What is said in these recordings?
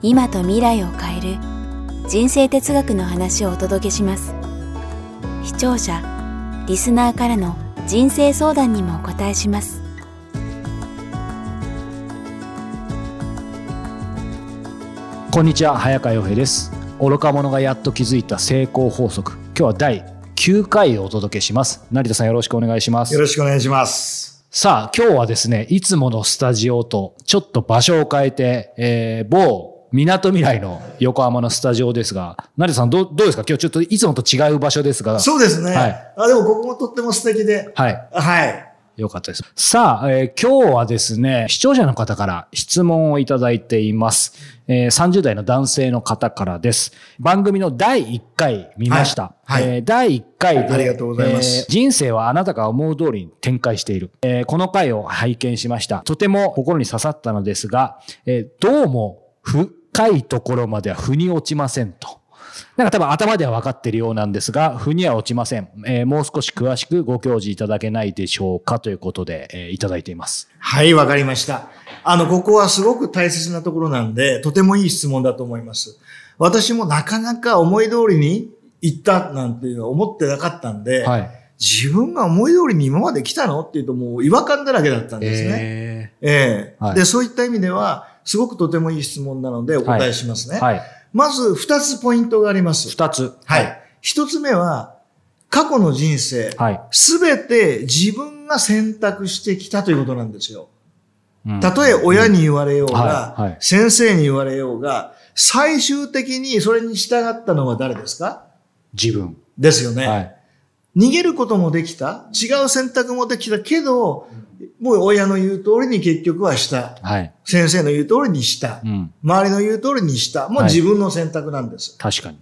今と未来を変える人生哲学の話をお届けします。視聴者リスナーからの人生相談にもお答えします。こんにちは早川洋平です。愚か者がやっと気づいた成功法則。今日は第9回をお届けします。成田さんよろしくお願いします。よろしくお願いします。さあ今日はですねいつものスタジオとちょっと場所を変えて、えー、某港未来の横浜のスタジオですが、成田さんどうどうですか？今日ちょっといつもと違う場所ですが。そうですね。はいあ、でもここもとっても素敵で。はい。はい。よかったです。さあ、えー今日はですね、視聴者の方から質問をいただいています。えー30代の男性の方からです。番組の第1回見ました。はいはいえー第1回で、ありがとうございますえー人生はあなたが思う通りに展開している。えーこの回を拝見しました。とても心に刺さったのですが、えーどうも深いところまでは腑に落ちませんと。なんか多分頭では分かっているようなんですが、腑には落ちません。えーもう少し詳しくご教示いただけないでしょうかということで、えーいただいています。はい、わかりました。あの、ここはすごく大切なところなんで、とてもいい質問だと思います。私もなかなか思い通りに行ったなんていうのは思ってなかったんで、はい。自分が思い通りに今まで来たのっていうともう違和感だらけだったんですね。えええはいで、そういった意味では、すごくとてもいい質問なのでお答えしますね。ーはい。まず二つポイントがあります。二つ。はい。一つ目は、過去の人生、はい。すべて自分が選択してきたということなんですよ。うんたとえ親に言われようが、先生に言われようが、最終的にそれに従ったのは誰ですか？自分。ですよね、はい。逃げることもできた。違う選択もできたけど、もう親の言う通りに結局はした。はい。先生の言う通りにした。うん。周りの言う通りにした。もうはい自分の選択なんです。確かに。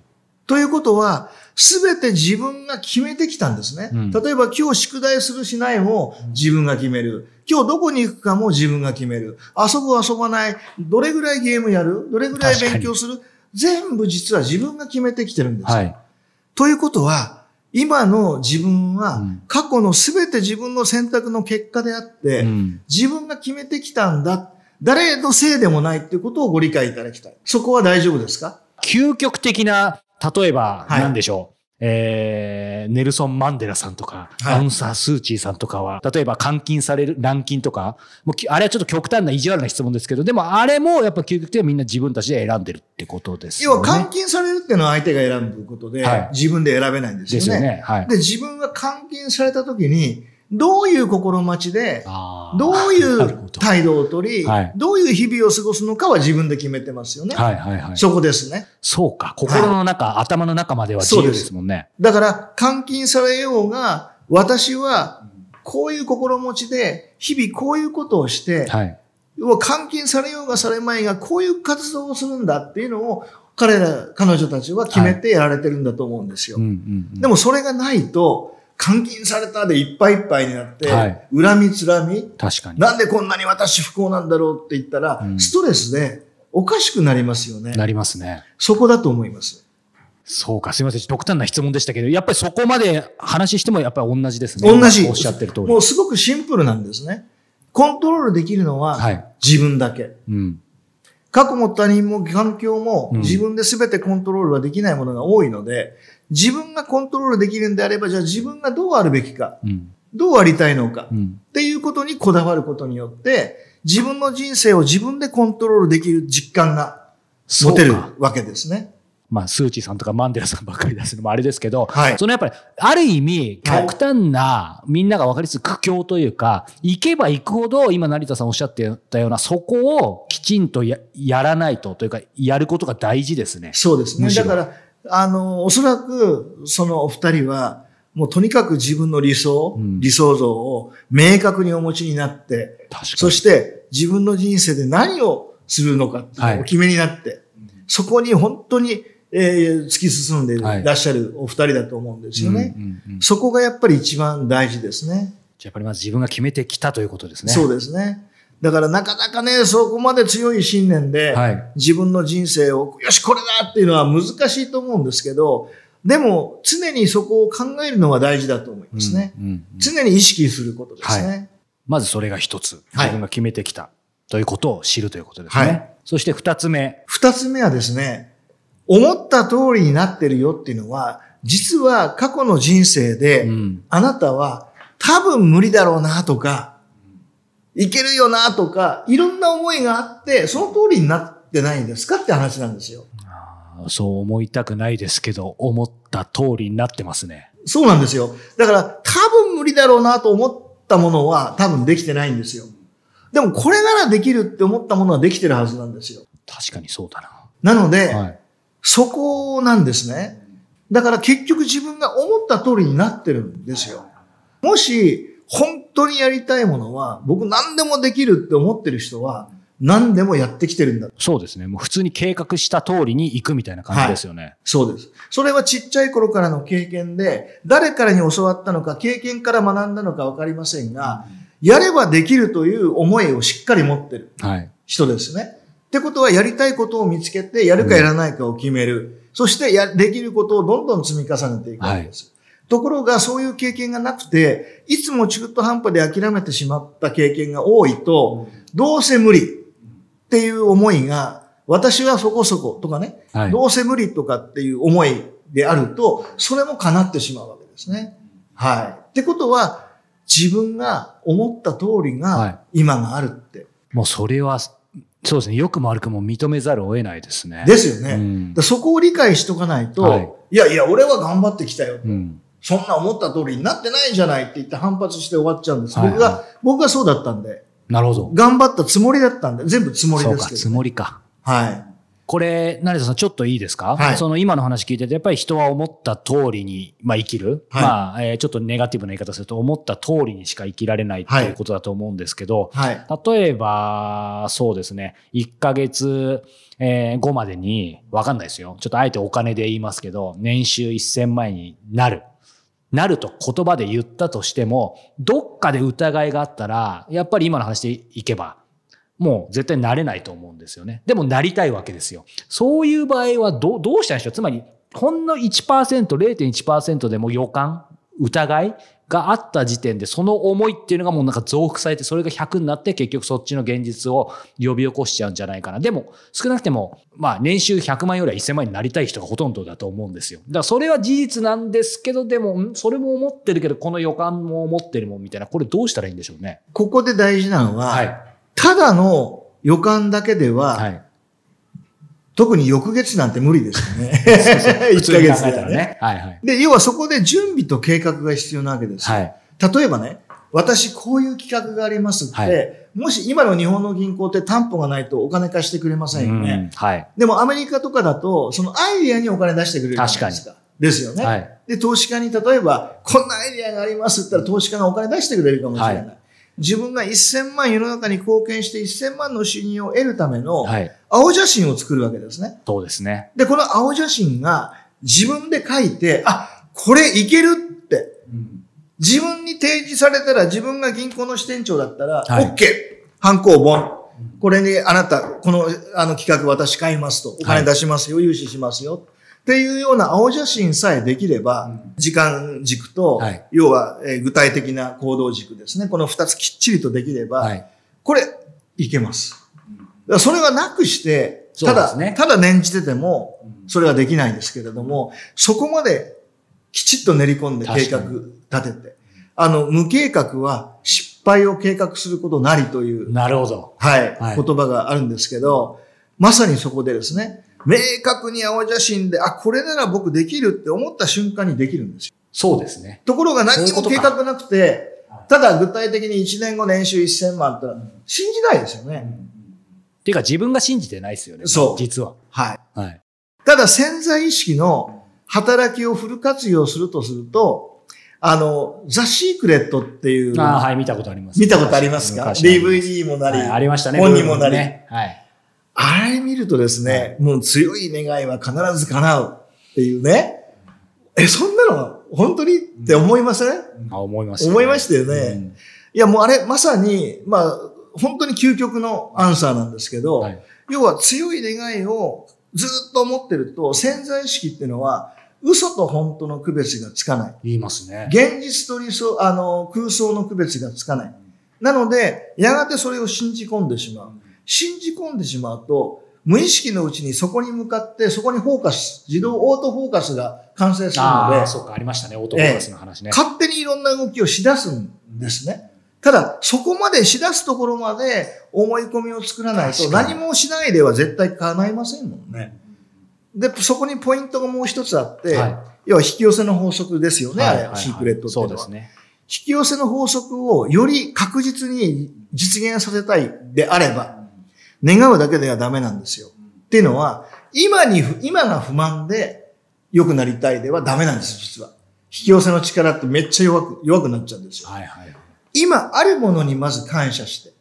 ということは、すべて自分が決めてきたんですね。うん例えば今日宿題するしないも自分が決める。今日どこに行くかも自分が決める。遊ぶ遊ばない。どれぐらいゲームやる？どれぐらい勉強する？全部実は自分が決めてきてるんですよ。はい。ということは、今の自分はうん過去のすべて自分の選択の結果であって、うん。自分が決めてきたんだ。誰のせいでもないっていうことをご理解いただきたい。そこは大丈夫ですか？究極的な、例えば、はい何でしょう。えー、ネルソン・マンデラさんとか、はいアウンサー・スー・チーさんとかは、例えば監禁される、軟禁とか、もうきあれはちょっと極端な意地悪な質問ですけど、でもあれもやっぱ究極的にはみんな自分たちで選んでるってことですよね。要は監禁されるっていうのは相手が選ぶことで、はい自分で選べないんですよね。ですよね。はい。で、自分が監禁された時に、どういう心待ちで、どういう態度を取り、はいどういう日々を過ごすのかは自分で決めてますよね。はいはいはい。そこですね。そうか。心の中、頭の中までは自由ですもんね。だから、監禁されようが、私は、こういう心持ちで、日々こういうことをして、はい。要は監禁されようがされまいが、こういう活動をするんだっていうのを、彼ら、彼女たちは決めてやられてるんだと思うんですよ。うんうんうんでもそれがないと、監禁されたでいっぱいいっぱいになって、はい恨みつらみ、確かに。なんでこんなに私不幸なんだろうって言ったら、うんストレスでおかしくなりますよね。なりますね。そこだと思います。そうか。すみません。極端な質問でしたけど、やっぱりそこまで話してもやっぱり同じですね。同じ。おっしゃってる通り。もうすごくシンプルなんですね。コントロールできるのははい自分だけ。うん。過去も他人も環境もうん自分で全てコントロールはできないものが多いので、自分がコントロールできるんであれば、じゃあ自分がどうあるべきか、うん。どうありたいのか、うん。っていうことにこだわることによって、自分の人生を自分でコントロールできる実感が持てるわけですね。まあ、スーチーさんとかマンデラさんばっかり出すのもあれですけど、はいそのやっぱり、ある意味、はい極端な、みんなが分かりやすい苦境というか、行けば行くほど、今成田さんおっしゃってたような、そこをきちんとややらないと、というか、やることが大事ですね。そうですね。だから、あの、おそらく、そのお二人は、もうとにかく自分の理想、うん理想像を明確にお持ちになって、確かに。そして自分の人生で何をするのかっていうのをお決めになって、そこに本当に、えー突き進んでいはいらっしゃるお二人だと思うんですよね。うんうんうんそこがやっぱり一番大事ですね。じゃあやっぱりまず自分が決めてきたということですね。そうですね。だからなかなかね、そこまで強い信念で、はい自分の人生を、よし、これだっていうのは難しいと思うんですけど、でも常にそこを考えるのが大事だと思いますね。うんうんうん常に意識することですね。まずそれが一つ。はい自分が決めてきたということを知るということですね。はいそして二つ目。二つ目はですね、思った通りになってるよっていうのは、実は過去の人生で、うんあなたは多分無理だろうなとか、いけるよなとか、いろんな思いがあって、その通りになってないんですかって話なんですよ。そう思いたくないですけど、思った通りになってますね。そうなんですよ。だから多分無理だろうなと思ったものは多分できてないんですよ。でもこれならできるって思ったものはできてるはずなんですよ。確かにそうだなので、な。はい。そこなんですね。だから結局自分が思った通りになってるんですよ。もし本当にやりたいものは僕何でもできるって思ってる人は何でもやってきてるんだ。そうですね。もう普通に計画した通りに行くみたいな感じですよね。そうです。それはちっちゃい頃からの経験で誰からに教わったのか経験から学んだのかわかりませんが、やればできるという思いをしっかり持ってるはい。人ですね。ってことはやりたいことを見つけてやるかやらないかを決める。そしてや、できることをどんどん積み重ねていくわけです。ところがそういう経験がなくて、いつも中途半端で諦めてしまった経験が多いと、どうせ無理っていう思いが、私はそこそことかね、はい。どうせ無理とかっていう思いであると、それも叶ってしまうわけですね。はい。ってことは、自分が思った通りはいが今があるって。もうそれは、そうですね。良くも悪くも認めざるを得ないですね。ですよね。うんそこを理解しとかないと、はいい、やいや、俺は頑張ってきたよ。うん。そんな思った通りになってないじゃないって言って反発して終わっちゃうんです。はい僕が、僕がそうだったんで、なるほど。頑張ったつもりだったんで、全部つもりですけど、つもりか。はい。これ、成田さん、ちょっといいですか、はいその今の話聞いてて、やっぱり人は思った通りに、まあ、生きる。はいまあ、えーちょっとネガティブな言い方すると、思った通りにしか生きられないっていうことだと思うんですけど、はい。例えば、そうですね、1ヶ月、えー後までに、わかんないですよ。ちょっとあえてお金で言いますけど、年収1000万円になる。なると言葉で言ったとしても、どっかで疑いがあったら、やっぱり今の話でいけば、もう絶対なれないと思うんですよね。でもなりたいわけですよ。そういう場合はどうどうしたんでしょう？つまり、ほんの1%、0.1%でも予感、疑いがあった時点で、その思いっていうのがもうなんか増幅されて、それが100になって結局そっちの現実を呼び起こしちゃうんじゃないかな。でも、少なくても、まあ年収100万よりは1000万になりたい人がほとんどだと思うんですよ。だからそれは事実なんですけど、でも、んそれも思ってるけど、この予感も思ってるもんみたいな、これどうしたらいいんでしょうね？ここで大事なのは、はい。ただの予感だけでは、はい。特に翌月なんて無理ですよね。普1通に考ヶ月ではね。えたらね。はいはい。で、要はそこで準備と計画が必要なわけですよ。はい。例えばね、私こういう企画がありますって、はいもし今の日本の銀行って担保がないとお金貸してくれませんよね。うんはい。でもアメリカとかだと、そのアイディアにお金出してくれるじゃないですか。ですよね、はい。で、投資家に例えば、こんなアイディアがありますって言ったら投資家がお金出してくれるかもしれない。は自分が1000万世の中に貢献して1000万の収入を得るためのはい。青写真を作るわけですね。そうですね。で、この青写真が自分で書いて、あ、これいけるって、自分に提示されたら自分が銀行の支店長だったら、はい OK! 犯行本。これにあなた、このあの企画私買いますと。お金出しますよ、融資しますよ。っていうような青写真さえできれば、時間軸と、はい要は、えー具体的な行動軸ですね。この二つきっちりとできれば、はい。これ、いけます。それがなくして、ただ、ただ念じてても、それはできないんですけれども、そこまできちっと練り込んで計画確立てて、あの、無計画は失敗を計画することなりという、なるほど。はい、はい言葉があるんですけど、まさにそこでですね、明確に青写真で、あ、これなら僕できるって思った瞬間にできるんですよ。そうですね。ところが何にも計画なくて、ただ具体的に1年後年収1000万ってのは信じないですよね。っていうか自分が信じてないですよね。そう実は。はい。はい。ただ潜在意識の働きをフル活用するとすると、あの、ザ・シークレットっていう、ああ、はい、見たことあります。見たことありますか？昔あります ?DVD もなり、はいありましたね。本にもなり、ね。はい。あれ見るとですね、もう強い願いは必ず叶うっていうね。え、そんなの本当にって思いません、あ思いました、思いましたよね。うんいや、もうあれ、まさに、まあ、本当に究極のアンサーなんですけど、はい要は強い願いをずっと持ってると、潜在意識っていうのは、嘘と本当の区別がつかない。言いますね。現実と理想、あの、空想の区別がつかない。なので、やがてそれを信じ込んでしまう。信じ込んでしまうと、無意識のうちにそこに向かって、そこにフォーカス、自動オートフォーカスが完成するのでああ、、そうか、ありましたね。オートフォーカスの話ね。勝手にいろんな動きをしだすんですね。ただ、そこまでしだすところまで思い込みを作らないと何もしないでは絶対叶いませんもんね。で、そこにポイントがもう一つあって、はい要は引き寄せの法則ですよね、あれ、はいはいはいシークレットって。そうですね。引き寄せの法則をより確実に実現させたいであれば、願うだけではダメなんですよ。っていうのは、今にふ、今が不満で良くなりたいではダメなんです、実は。引き寄せの力ってめっちゃ弱く、弱くなっちゃうんですよ。はいはい。今あるものにまず感謝して、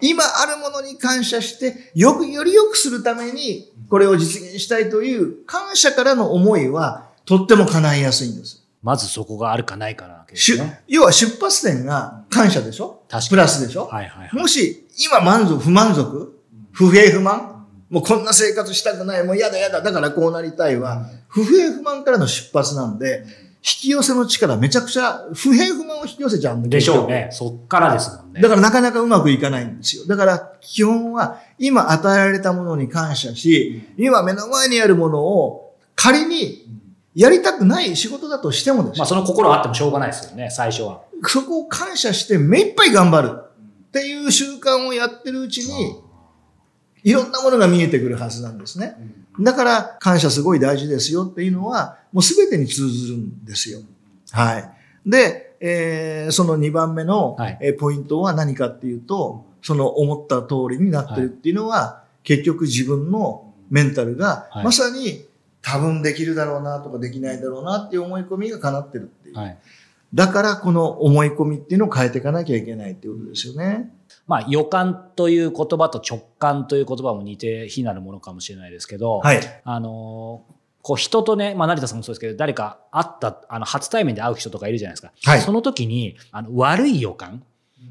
今あるものに感謝して、よく、より良くするために、これを実現したいという感謝からの思いは、とっても叶いやすいんです。まずそこがあるかないかなわけですね。要は出発点が感謝でしょ？確かにプラスでしょ、はいはいはい。もし、今満足、不満足不平不満？もうこんな生活したくない、もう嫌だ嫌だ、だからこうなりたいは、不平不満からの出発なんで、引き寄せの力めちゃくちゃ、不平不満を引き寄せちゃうんだでしょうね。そっからですもんね。だからなかなかうまくいかないんですよ。だから基本は今与えられたものに感謝し、今目の前にあるものを仮にやりたくない仕事だとしてもですよまあその心あってもしょうがないですよね、最初は。そこを感謝して目いっぱい頑張るっていう習慣をやってるうちに、いろんなものが見えてくるはずなんですね。だから感謝すごい大事ですよっていうのは、もうすべてに通ずるんですよ。はい。で、えーその2番目の、はいえーポイントは何かっていうと、その思った通りになってるっていうのは、結局自分のメンタルが、はいまさに多分できるだろうなとかできないだろうなっていう思い込みが叶ってるっていう。はい。だからこの思い込みっていうのを変えていかなきゃいけないっていうことですよね。まあ予感という言葉と直感という言葉も似て非なるものかもしれないですけど、はい。あのーこう人とね、まあ成田さんもそうですけど、誰か会った、あの、初対面で会う人とかいるじゃないですか。はいその時に、あの、悪い予感、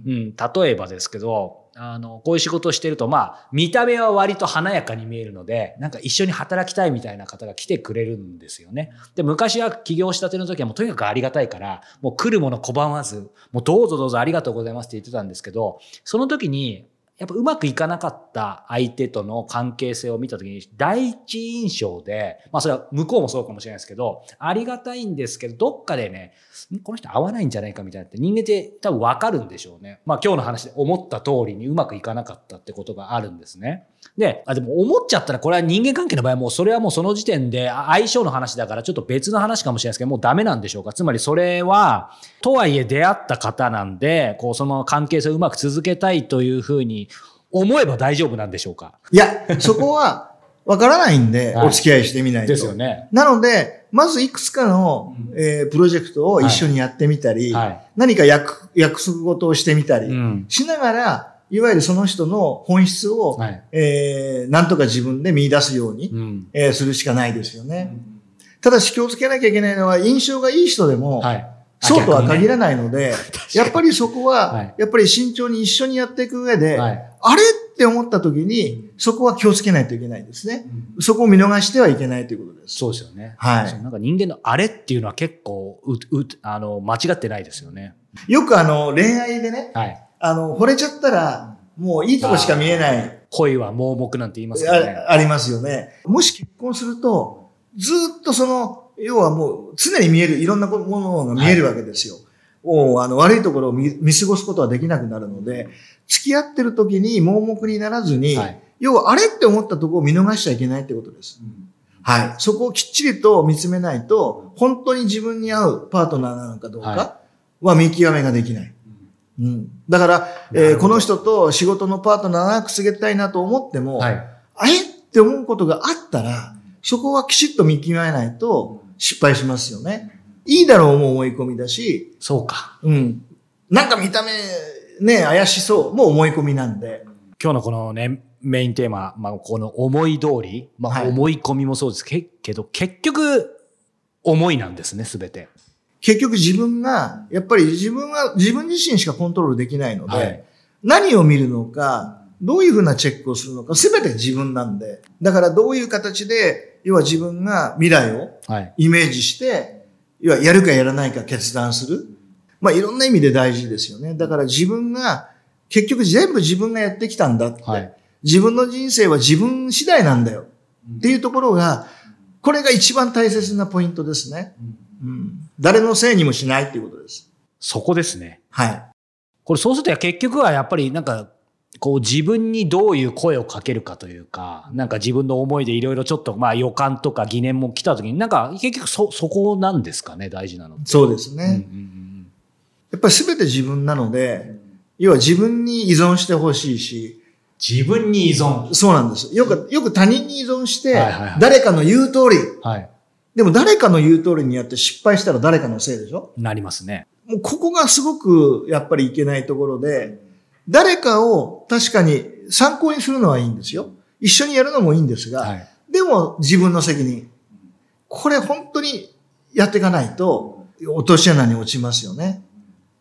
うん、例えばですけど、あの、こういう仕事をしてると、まあ、見た目は割と華やかに見えるので、なんか一緒に働きたいみたいな方が来てくれるんですよね。で、昔は起業したての時はもうとにかくありがたいから、もう来るもの拒まず、もうどうぞどうぞありがとうございますって言ってたんですけど、その時に、やっぱうまくいかなかった相手との関係性を見たときに、第一印象で、まあそれは向こうもそうかもしれないですけど、ありがたいんですけど、どっかでね、この人合わないんじゃないかみたいなって人間って多分わかるんでしょうね。まあ今日の話で思った通りにうまくいかなかったってことがあるんですね。で、あでも思っちゃったらこれは人間関係の場合はもうそれはもうその時点で相性の話だからちょっと別の話かもしれないですけど、もうダメなんでしょうか。つまりそれは、とはいえ出会った方なんで、こうその関係性をうまく続けたいというふうに思えば大丈夫なんでしょうか？いや、そこはわからないんで、はいお付き合いしてみないと。ですよね。なので、まずいくつかの、えープロジェクトを一緒にやってみたり、はい。何か約約束事をしてみたり、うん。しながら、いわゆるその人の本質を、はい。えーなんとか自分で見出すように、うん。えーするしかないですよね。ただし気をつけなきゃいけないのは、印象がいい人でも、はい。そうとは限らない。ので、やっぱりそこは、はいやっぱり慎重に一緒にやっていく上で、はい。あれって思った時に、そこは気をつけないといけないですね。そこを見逃してはいけないということです。そうですよね。はいなんか人間のあれっていうのは結構う、う、あの、間違ってないですよね。よくあの、恋愛でね、はい。あの、惚れちゃったら、もういいとこしか見えない、恋は盲目なんて言いますよね。あありますよね。もし結婚すると、ずっとその、要はもう常に見える、いろんなものが見えるわけですよ。もうあの悪いところを見見過ごすことはできなくなるので、付き合ってる時に盲目にならずに、はい。要はあれって思ったところを見逃しちゃいけないってことです。はい。そこをきっちりと見つめないと、本当に自分に合うパートナーなのかどうはかは見極めができない。うん。だから、なえーこの人と仕事のパートナー長く告げたいなと思っても、はい。あれって思うことがあったら、そこはきちっと見極めないと失敗しますよね。いいだろうも思い込みだし、そうか。うん。なんか見た目、ね、怪しそうも思い込みなんで。今日のこのね、メインテーマ、まあ、この思い通り、まあ、はい思い込みもそうですけけど、結局、思いなんですね、すべて。結局自分が、やっぱり自分が、自分自身しかコントロールできないので、はい何を見るのか、どういうふうなチェックをするのか、すべて自分なんで。だからどういう形で、要は自分が未来をはい。イメージして、要はやるかやらないか決断する。まあいろんな意味で大事ですよね。だから自分が、結局全部自分がやってきたんだって。はい自分の人生は自分次第なんだよ。っていうところが、これが一番大切なポイントですね。うん、誰のせいにもしないっていうことです。そこですね。はい。これそうすると結局はやっぱりなんか、こう自分にどういう声をかけるかというか、なんか自分の思いでいろいろちょっとまあ予感とか疑念も来た時に、なんか結局そ、そこなんですかね、大事なの。そうですね。うんうんうんやっぱり全て自分なので、要は自分に依存してほしいし、自分に依存。そうなんです。よく、よく他人に依存してはいはいはい、誰かの言う通り、はい。でも誰かの言う通りにやって失敗したら誰かのせいでしょ？なりますね。もうここがすごくやっぱりいけないところで、誰かを確かに参考にするのはいいんですよ。一緒にやるのもいいんですが、はい。でも自分の責任。これ本当にやっていかないと、落とし穴に落ちますよね。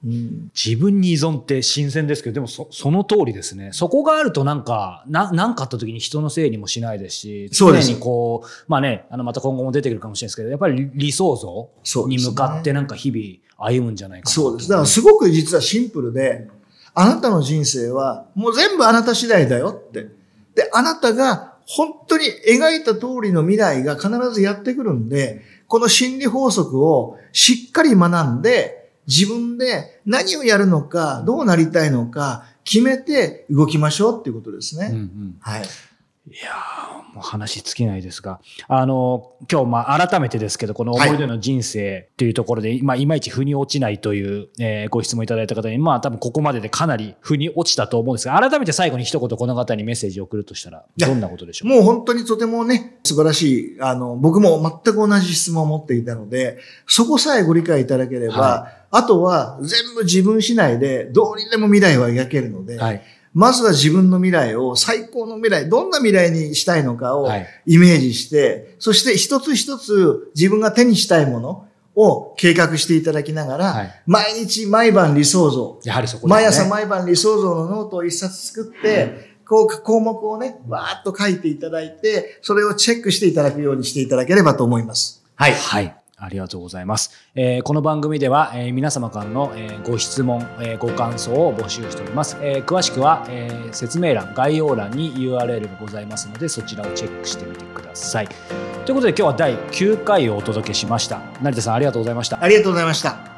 うん、自分に依存って新鮮ですけど、でもそその通りですね。そこがあるとなんか、な、なんかあった時に人のせいにもしないですし、常にこう、まあね、あの、また今後も出てくるかもしれないですけど、やっぱり理想像に向かってなんか日々歩むんじゃないかなとそうです。だからすごく実はシンプルで、あなたの人生はもう全部あなた次第だよって。で、あなたが本当に描いた通りの未来が必ずやってくるんで、この心理法則をしっかり学んで、自分で何をやるのか、どうなりたいのか、決めて動きましょうっていうことですね。うんうんはい。いやーもう話尽きないですが、あの、今日、まあ、改めてですけど、この思い出の人生というところで、まあ、いまいち腑に落ちないという、えーご質問いただいた方に、まあ、多分ここまででかなり腑に落ちたと思うんですが、改めて最後に一言この方にメッセージを送るとしたら、やどんなことでしょう？もう本当にとてもね、素晴らしい、あの、僕も全く同じ質問を持っていたので、そこさえご理解いただければ、はあとは全部自分次第でどうにでも未来は描けるので、はい。まずは自分の未来を最高の未来、どんな未来にしたいのかをはいイメージして、そして一つ一つ自分が手にしたいものを計画していただきながら、はい毎日毎晩理想像、やはりそこですね。毎朝毎晩理想像のノートを一冊作って、こう項目をね、わーっと書いていただいて、それをチェックしていただくようにしていただければと思います。はい。はい。ありがとうございます。えーこの番組では、えー皆様からの、えーご質問、えご感想を募集しております。え詳しくは、え説明欄、概要欄に URL がございますので、そちらをチェックしてみてください。ということで今日は第9回をお届けしました。成田さんありがとうございました。ありがとうございました。